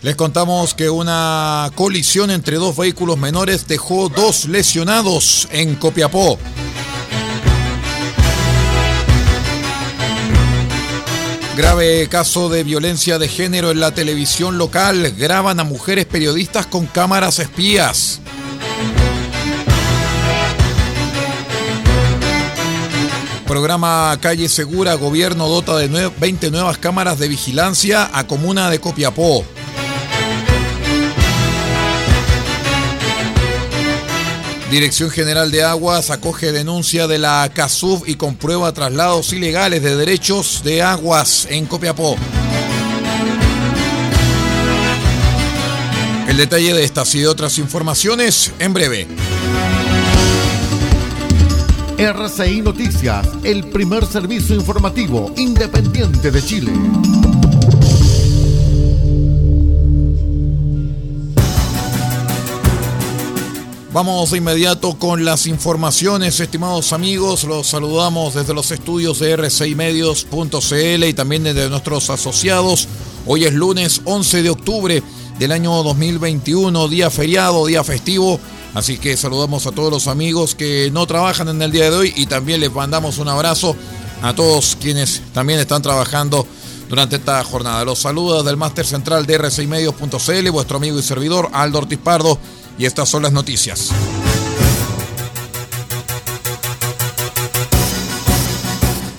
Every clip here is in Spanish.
Les contamos que una colisión entre dos vehículos menores dejó dos lesionados en Copiapó. Grave caso de violencia de género en la televisión local. Graban a mujeres periodistas con cámaras espías. Programa Calle Segura, gobierno dota de 20 nuevas cámaras de vigilancia a comuna de Copiapó. Dirección General de Aguas acoge denuncia de la CASUV y comprueba traslados ilegales de derechos de aguas en Copiapó. El detalle de estas y de otras informaciones en breve. RCI Noticias, el primer servicio informativo independiente de Chile. Vamos de inmediato con las informaciones, estimados amigos. Los saludamos desde los estudios de r6medios.cl y también desde nuestros asociados. Hoy es lunes 11 de octubre del año 2021, día feriado, día festivo. Así que saludamos a todos los amigos que no trabajan en el día de hoy y también les mandamos un abrazo a todos quienes también están trabajando durante esta jornada. Los saludos del máster central de r6medios.cl, vuestro amigo y servidor Aldo Ortiz Pardo y estas son las noticias.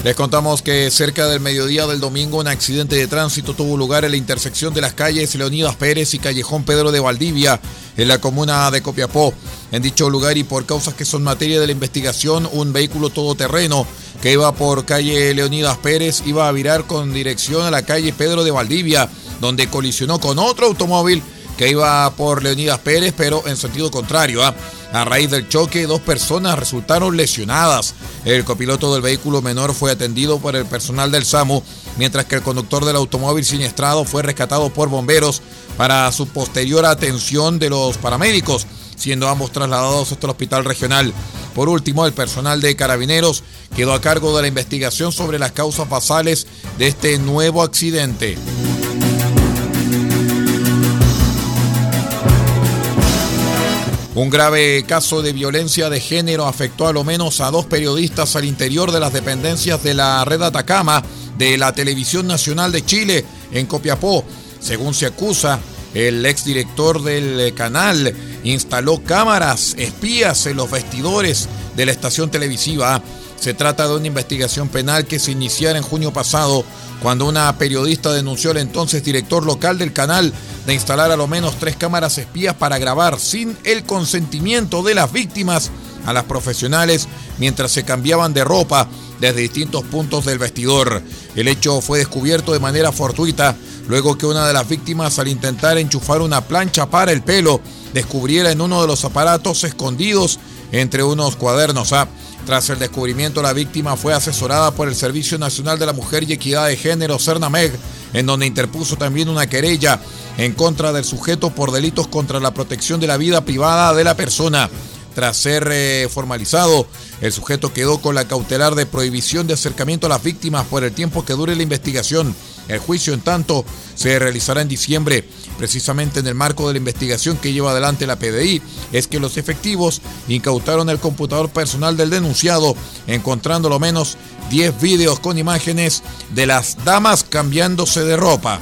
Les contamos que cerca del mediodía del domingo un accidente de tránsito tuvo lugar en la intersección de las calles Leonidas Pérez y Callejón Pedro de Valdivia, en la comuna de Copiapó. En dicho lugar y por causas que son materia de la investigación, un vehículo todoterreno que iba por calle Leonidas Pérez iba a virar con dirección a la calle Pedro de Valdivia, donde colisionó con otro automóvil que iba por Leonidas Pérez, pero en sentido contrario. ¿ah? A raíz del choque, dos personas resultaron lesionadas. El copiloto del vehículo menor fue atendido por el personal del SAMU, mientras que el conductor del automóvil siniestrado fue rescatado por bomberos para su posterior atención de los paramédicos, siendo ambos trasladados hasta el hospital regional. Por último, el personal de carabineros quedó a cargo de la investigación sobre las causas basales de este nuevo accidente. Un grave caso de violencia de género afectó a lo menos a dos periodistas al interior de las dependencias de la red Atacama de la Televisión Nacional de Chile en Copiapó. Según se acusa, el exdirector del canal instaló cámaras espías en los vestidores de la estación televisiva. Se trata de una investigación penal que se iniciara en junio pasado cuando una periodista denunció al entonces director local del canal de instalar a lo menos tres cámaras espías para grabar sin el consentimiento de las víctimas a las profesionales mientras se cambiaban de ropa desde distintos puntos del vestidor. El hecho fue descubierto de manera fortuita luego que una de las víctimas al intentar enchufar una plancha para el pelo descubriera en uno de los aparatos escondidos entre unos cuadernos. A. Tras el descubrimiento, la víctima fue asesorada por el Servicio Nacional de la Mujer y Equidad de Género, CERNAMEG, en donde interpuso también una querella en contra del sujeto por delitos contra la protección de la vida privada de la persona. Tras ser eh, formalizado, el sujeto quedó con la cautelar de prohibición de acercamiento a las víctimas por el tiempo que dure la investigación. El juicio, en tanto, se realizará en diciembre, precisamente en el marco de la investigación que lleva adelante la PDI, es que los efectivos incautaron el computador personal del denunciado, encontrando lo menos 10 vídeos con imágenes de las damas cambiándose de ropa.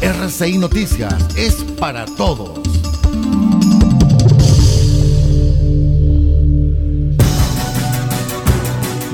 RCI Noticias es para todos.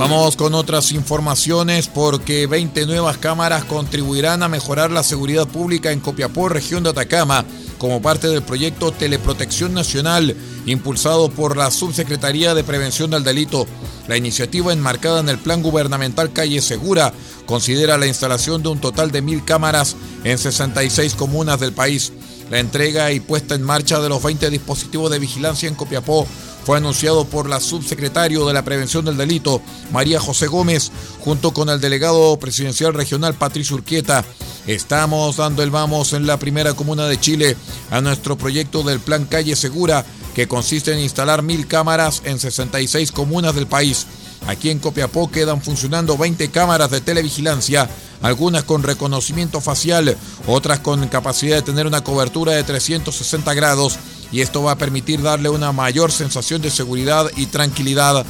Vamos con otras informaciones porque 20 nuevas cámaras contribuirán a mejorar la seguridad pública en Copiapó, región de Atacama, como parte del proyecto Teleprotección Nacional, impulsado por la Subsecretaría de Prevención del Delito. La iniciativa enmarcada en el Plan Gubernamental Calle Segura considera la instalación de un total de mil cámaras en 66 comunas del país. La entrega y puesta en marcha de los 20 dispositivos de vigilancia en Copiapó fue anunciado por la subsecretario de la Prevención del Delito, María José Gómez, junto con el delegado presidencial regional Patricio Urquieta. Estamos dando el vamos en la primera comuna de Chile a nuestro proyecto del Plan Calle Segura, que consiste en instalar mil cámaras en 66 comunas del país. Aquí en Copiapó quedan funcionando 20 cámaras de televigilancia, algunas con reconocimiento facial, otras con capacidad de tener una cobertura de 360 grados y esto va a permitir darle una mayor sensación de seguridad y tranquilidad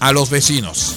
a los vecinos.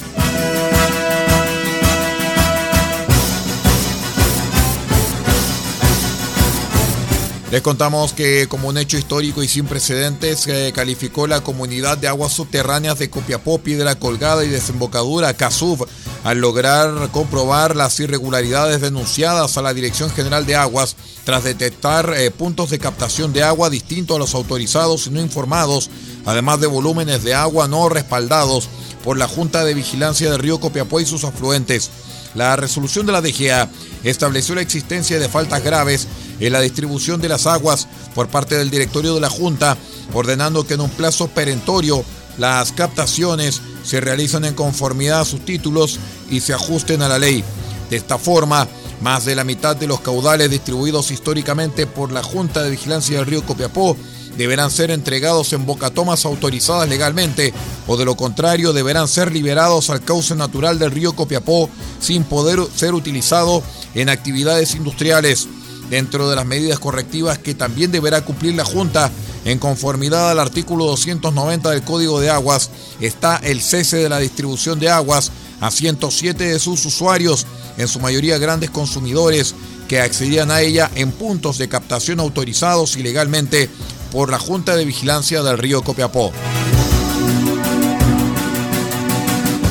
Les contamos que como un hecho histórico y sin precedentes se calificó la comunidad de aguas subterráneas de Copiapó, Piedra Colgada y Desembocadura, CASUV, al lograr comprobar las irregularidades denunciadas a la Dirección General de Aguas tras detectar eh, puntos de captación de agua distintos a los autorizados y no informados, además de volúmenes de agua no respaldados por la Junta de Vigilancia del Río Copiapó y sus afluentes. La resolución de la DGA estableció la existencia de faltas graves en la distribución de las aguas por parte del directorio de la Junta, ordenando que en un plazo perentorio las captaciones se realicen en conformidad a sus títulos y se ajusten a la ley. De esta forma, más de la mitad de los caudales distribuidos históricamente por la Junta de Vigilancia del Río Copiapó deberán ser entregados en bocatomas autorizadas legalmente o de lo contrario deberán ser liberados al cauce natural del río Copiapó sin poder ser utilizado en actividades industriales. Dentro de las medidas correctivas que también deberá cumplir la Junta en conformidad al artículo 290 del Código de Aguas está el cese de la distribución de aguas a 107 de sus usuarios, en su mayoría grandes consumidores que accedían a ella en puntos de captación autorizados ilegalmente por la Junta de Vigilancia del Río Copiapó.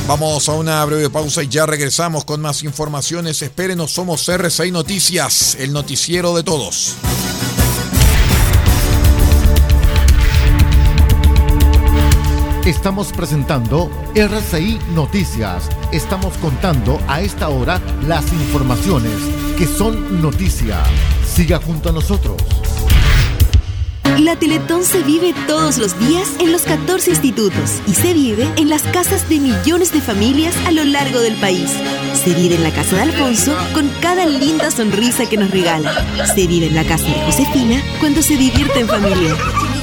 Vamos a una breve pausa y ya regresamos con más informaciones. Espérenos, somos R6 Noticias, el noticiero de todos. Estamos presentando RCI Noticias. Estamos contando a esta hora las informaciones que son noticia. Siga junto a nosotros. La Teletón se vive todos los días en los 14 institutos y se vive en las casas de millones de familias a lo largo del país. Se vive en la casa de Alfonso con cada linda sonrisa que nos regala. Se vive en la casa de Josefina cuando se divierte en familia.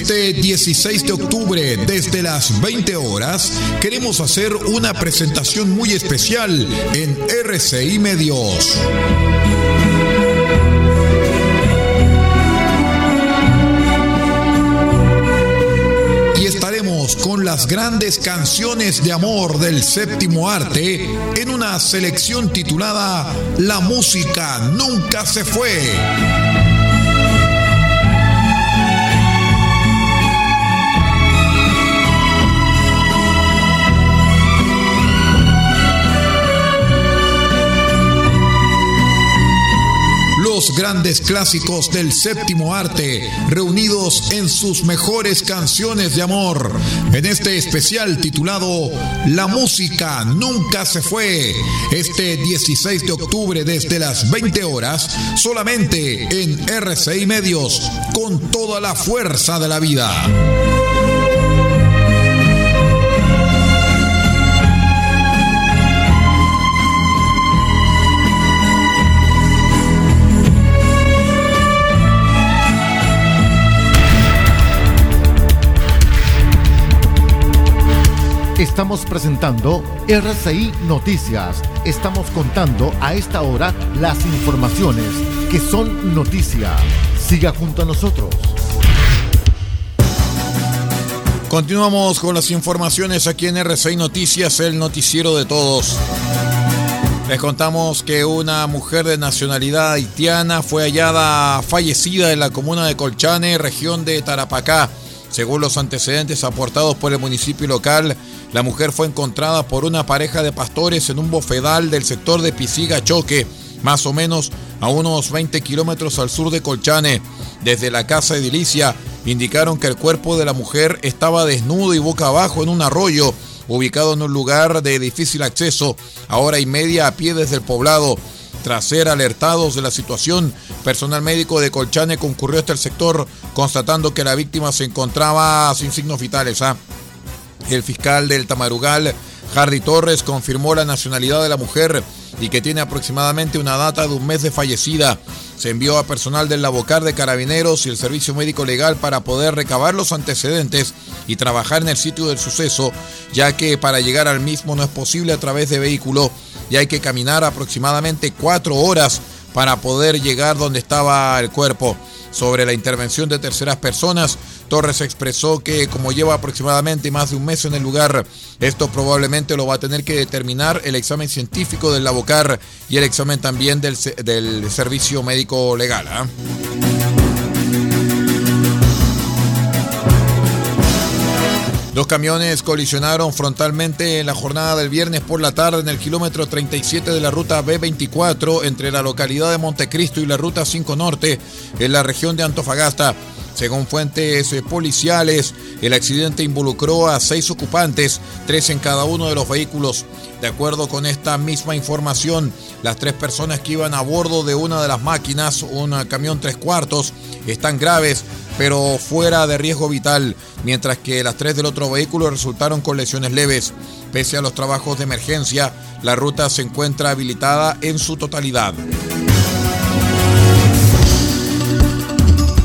Este 16 de octubre, desde las 20 horas, queremos hacer una presentación muy especial en RCI Medios. Y estaremos con las grandes canciones de amor del séptimo arte en una selección titulada La música nunca se fue. Grandes clásicos del séptimo arte, reunidos en sus mejores canciones de amor, en este especial titulado La música nunca se fue, este 16 de octubre desde las 20 horas, solamente en RCI Medios, con toda la fuerza de la vida. Estamos presentando RCI Noticias. Estamos contando a esta hora las informaciones que son noticia. Siga junto a nosotros. Continuamos con las informaciones aquí en RCI Noticias, el noticiero de todos. Les contamos que una mujer de nacionalidad haitiana fue hallada fallecida en la comuna de Colchane, región de Tarapacá. Según los antecedentes aportados por el municipio local, la mujer fue encontrada por una pareja de pastores en un bofedal del sector de Pisiga Choque, más o menos a unos 20 kilómetros al sur de Colchane. Desde la casa edilicia indicaron que el cuerpo de la mujer estaba desnudo y boca abajo en un arroyo ubicado en un lugar de difícil acceso, a hora y media a pie desde el poblado. Tras ser alertados de la situación, personal médico de Colchane concurrió hasta el sector constatando que la víctima se encontraba sin signos vitales. ¿ah? El fiscal del Tamarugal, Hardy Torres, confirmó la nacionalidad de la mujer y que tiene aproximadamente una data de un mes de fallecida. Se envió a personal del Labocar de Carabineros y el Servicio Médico Legal para poder recabar los antecedentes y trabajar en el sitio del suceso, ya que para llegar al mismo no es posible a través de vehículo y hay que caminar aproximadamente cuatro horas para poder llegar donde estaba el cuerpo. Sobre la intervención de terceras personas, Torres expresó que como lleva aproximadamente más de un mes en el lugar, esto probablemente lo va a tener que determinar el examen científico del Labocar y el examen también del, del Servicio Médico Legal. ¿ah? Dos camiones colisionaron frontalmente en la jornada del viernes por la tarde en el kilómetro 37 de la ruta B24 entre la localidad de Montecristo y la ruta 5 Norte en la región de Antofagasta. Según fuentes eh, policiales, el accidente involucró a seis ocupantes, tres en cada uno de los vehículos. De acuerdo con esta misma información, las tres personas que iban a bordo de una de las máquinas, un camión tres cuartos, están graves, pero fuera de riesgo vital, mientras que las tres del otro vehículo resultaron con lesiones leves. Pese a los trabajos de emergencia, la ruta se encuentra habilitada en su totalidad.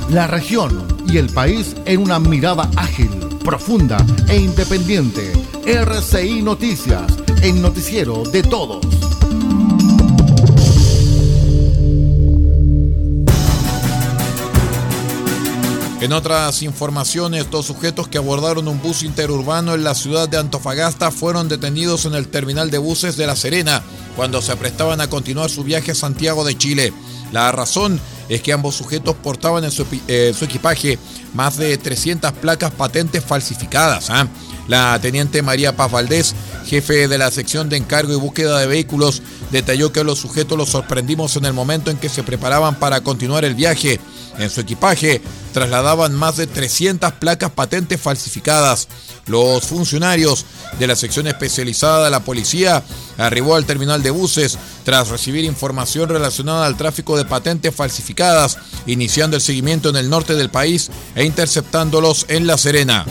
La región y el país en una mirada ágil, profunda e independiente. RCI Noticias, el noticiero de todos. En otras informaciones, dos sujetos que abordaron un bus interurbano en la ciudad de Antofagasta fueron detenidos en el terminal de buses de La Serena cuando se aprestaban a continuar su viaje a Santiago de Chile. La razón es que ambos sujetos portaban en su, eh, equipaje más de 300 placas patentes falsificadas. ¿ah? La teniente María Paz Valdés, jefe de la sección de encargo y búsqueda de vehículos, detalló que los sujetos los sorprendimos en el momento en que se preparaban para continuar el viaje. En su equipaje trasladaban más de 300 placas patentes falsificadas. Los funcionarios de la sección especializada de la policía arribó al terminal de buses tras recibir información relacionada al tráfico de patentes falsificadas, iniciando el seguimiento en el norte del país e interceptándolos en La Serena.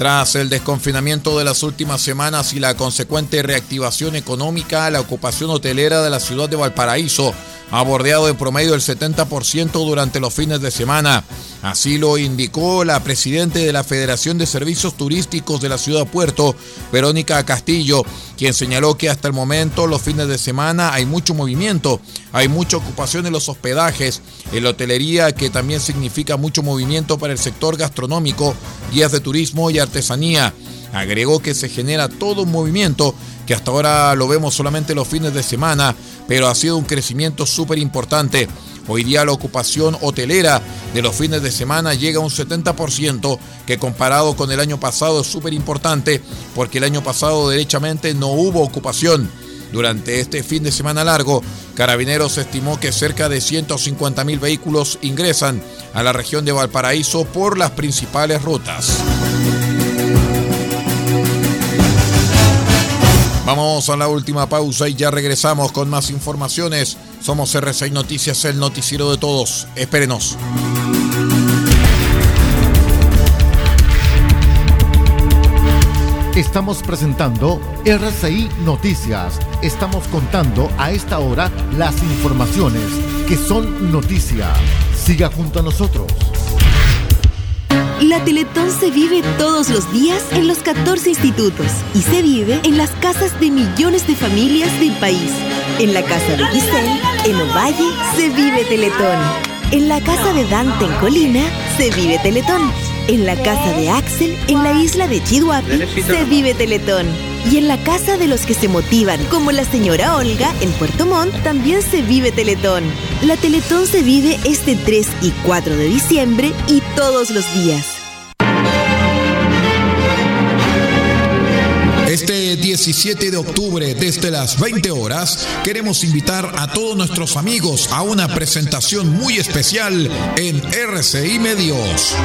Tras el desconfinamiento de las últimas semanas y la consecuente reactivación económica, la ocupación hotelera de la ciudad de Valparaíso ha bordeado en promedio el 70% durante los fines de semana. Así lo indicó la presidenta de la Federación de Servicios Turísticos de la ciudad Puerto, Verónica Castillo, quien señaló que hasta el momento los fines de semana hay mucho movimiento, hay mucha ocupación en los hospedajes, en la hotelería que también significa mucho movimiento para el sector gastronómico, guías de turismo y artesanía. Agregó que se genera todo un movimiento que hasta ahora lo vemos solamente los fines de semana, pero ha sido un crecimiento súper importante. Hoy día la ocupación hotelera de los fines de semana llega a un 70%, que comparado con el año pasado es súper importante, porque el año pasado derechamente no hubo ocupación. Durante este fin de semana largo, Carabineros estimó que cerca de 150 mil vehículos ingresan a la región de Valparaíso por las principales rutas. Vamos a la última pausa y ya regresamos con más informaciones. Somos R6 Noticias, el noticiero de todos. Espérenos. Estamos presentando RCI Noticias. Estamos contando a esta hora las informaciones que son noticia. Siga junto a nosotros. La Teletón se vive todos los días en los 14 institutos y se vive en las casas de millones de familias del país. En la casa de Giselle, en Ovalle, se vive Teletón. En la casa de Dante en Colina, se vive Teletón. En la casa de Axel, en la isla de Chihuahua, se vive Teletón. Y en la casa de los que se motivan, como la señora Olga en Puerto Montt, también se vive Teletón. La Teletón se vive este 3 y 4 de diciembre y todos los días. Este 17 de octubre, desde las 20 horas, queremos invitar a todos nuestros amigos a una presentación muy especial en RCI Medios.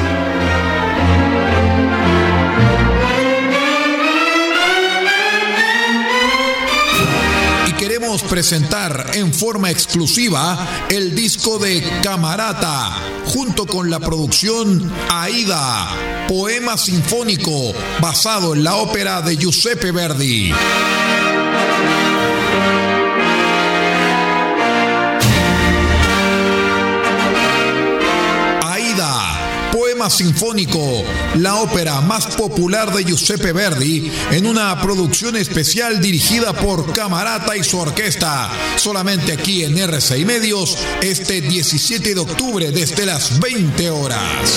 Presentar en forma exclusiva el disco de Camarata, junto con la producción Aida, poema sinfónico basado en la ópera de Giuseppe Verdi. Sinfónico, la ópera más popular de Giuseppe Verdi, en una producción especial dirigida por Camarata y su orquesta, solamente aquí en RCI Medios, este 17 de octubre desde las 20 horas.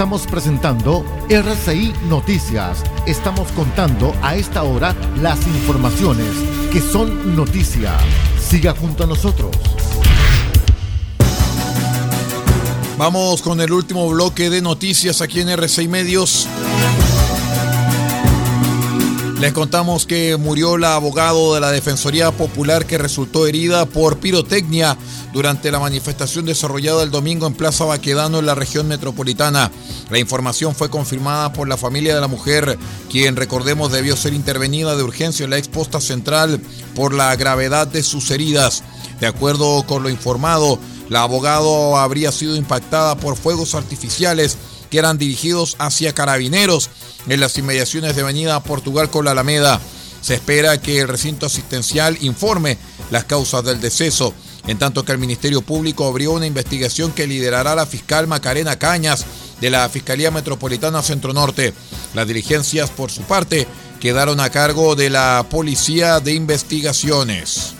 Estamos presentando RCI Noticias. Estamos contando a esta hora las informaciones que son noticia. Siga junto a nosotros. Vamos con el último bloque de noticias aquí en RCI Medios. Les contamos que murió la abogado de la Defensoría Popular que resultó herida por pirotecnia durante la manifestación desarrollada el domingo en Plaza Baquedano en la región metropolitana. La información fue confirmada por la familia de la mujer, quien recordemos debió ser intervenida de urgencia en la exposta central por la gravedad de sus heridas. De acuerdo con lo informado, la abogado habría sido impactada por fuegos artificiales que eran dirigidos hacia carabineros en las inmediaciones de Avenida Portugal con la Alameda. Se espera que el recinto asistencial informe las causas del deceso, en tanto que el Ministerio Público abrió una investigación que liderará la fiscal Macarena Cañas de la Fiscalía Metropolitana Centro Norte. Las diligencias, por su parte, quedaron a cargo de la Policía de Investigaciones.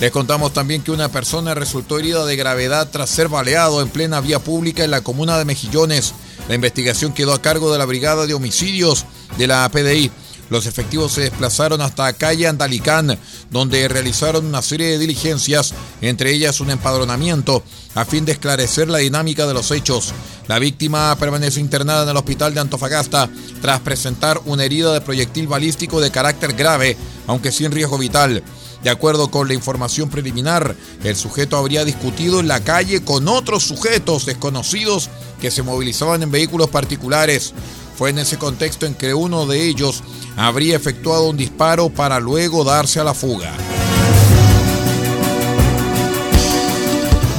Les contamos también que una persona resultó herida de gravedad tras ser baleado en plena vía pública en la comuna de Mejillones. La investigación quedó a cargo de la Brigada de Homicidios de la PDI. Los efectivos se desplazaron hasta calle Andalicán, donde realizaron una serie de diligencias, entre ellas un empadronamiento, a fin de esclarecer la dinámica de los hechos. La víctima permanece internada en el hospital de Antofagasta tras presentar una herida de proyectil balístico de carácter grave, aunque sin riesgo vital. De acuerdo con la información preliminar, el sujeto habría discutido en la calle con otros sujetos desconocidos que se movilizaban en vehículos particulares. Fue en ese contexto en que uno de ellos habría efectuado un disparo para luego darse a la fuga.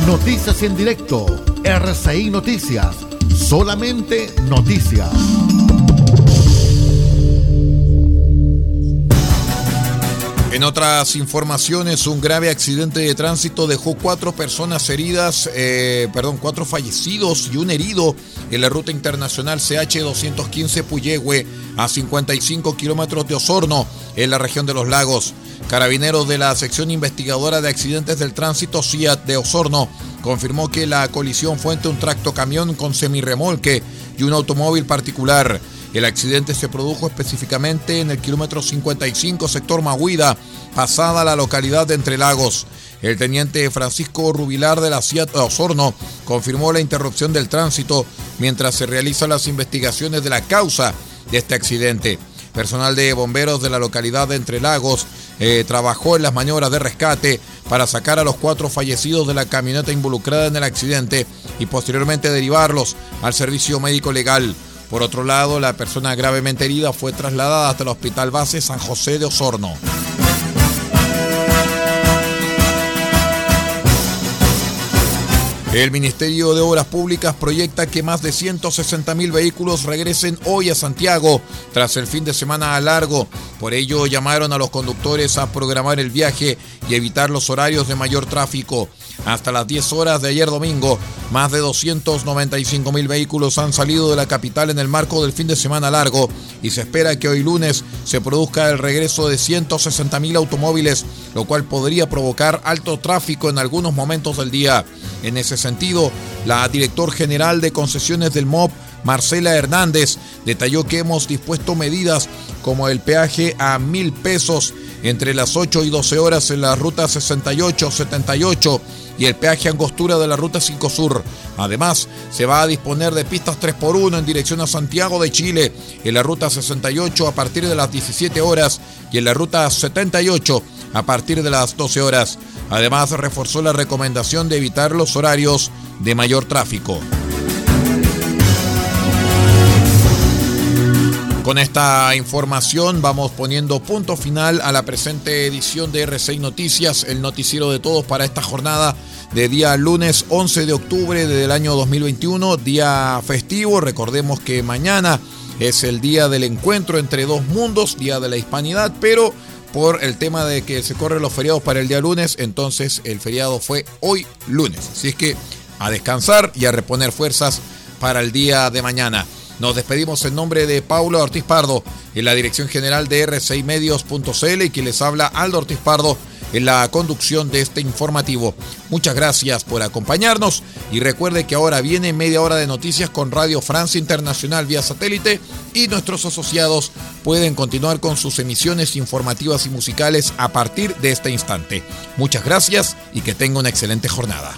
Noticias en directo, RCI Noticias, solamente noticias. En otras informaciones, un grave accidente de tránsito dejó cuatro personas heridas, eh, perdón, cuatro fallecidos y un herido en la ruta internacional CH215 Puyehue a 55 kilómetros de Osorno, en la región de los lagos. Carabineros de la sección investigadora de accidentes del tránsito CIAT de Osorno confirmó que la colisión fue entre un tracto camión con semirremolque y un automóvil particular. El accidente se produjo específicamente en el kilómetro 55 sector Mahuida, pasada la localidad de Entre Lagos. El teniente Francisco Rubilar de la CIAT Osorno confirmó la interrupción del tránsito mientras se realizan las investigaciones de la causa de este accidente. Personal de bomberos de la localidad de Entre Lagos eh, trabajó en las maniobras de rescate para sacar a los cuatro fallecidos de la camioneta involucrada en el accidente y posteriormente derivarlos al servicio médico legal. Por otro lado, la persona gravemente herida fue trasladada hasta el Hospital Base San José de Osorno. El Ministerio de Obras Públicas proyecta que más de 160 mil vehículos regresen hoy a Santiago tras el fin de semana largo. Por ello llamaron a los conductores a programar el viaje y evitar los horarios de mayor tráfico. Hasta las 10 horas de ayer domingo, más de 295 mil vehículos han salido de la capital en el marco del fin de semana largo y se espera que hoy lunes se produzca el regreso de 160 mil automóviles, lo cual podría provocar alto tráfico en algunos momentos del día. En ese sentido, la director general de concesiones del MOP, Marcela Hernández, detalló que hemos dispuesto medidas como el peaje a mil pesos entre las 8 y 12 horas en la ruta 68-78 y el peaje angostura de la ruta 5 Sur. Además, se va a disponer de pistas 3x1 en dirección a Santiago de Chile en la ruta 68 a partir de las 17 horas y en la ruta 78 a partir de las 12 horas. Además, reforzó la recomendación de evitar los horarios de mayor tráfico. Con esta información vamos poniendo punto final a la presente edición de R6 Noticias, el noticiero de todos para esta jornada de día lunes 11 de octubre del año 2021, día festivo. Recordemos que mañana es el día del encuentro entre dos mundos, día de la hispanidad, pero por el tema de que se corren los feriados para el día lunes, entonces el feriado fue hoy lunes. Así es que a descansar y a reponer fuerzas para el día de mañana. Nos despedimos en nombre de Paulo Ortiz Pardo, en la dirección general de R6Medios.cl y quien les habla Aldo Ortiz Pardo en la conducción de este informativo. Muchas gracias por acompañarnos y recuerde que ahora viene media hora de noticias con Radio Francia Internacional vía satélite y nuestros asociados pueden continuar con sus emisiones informativas y musicales a partir de este instante. Muchas gracias y que tenga una excelente jornada.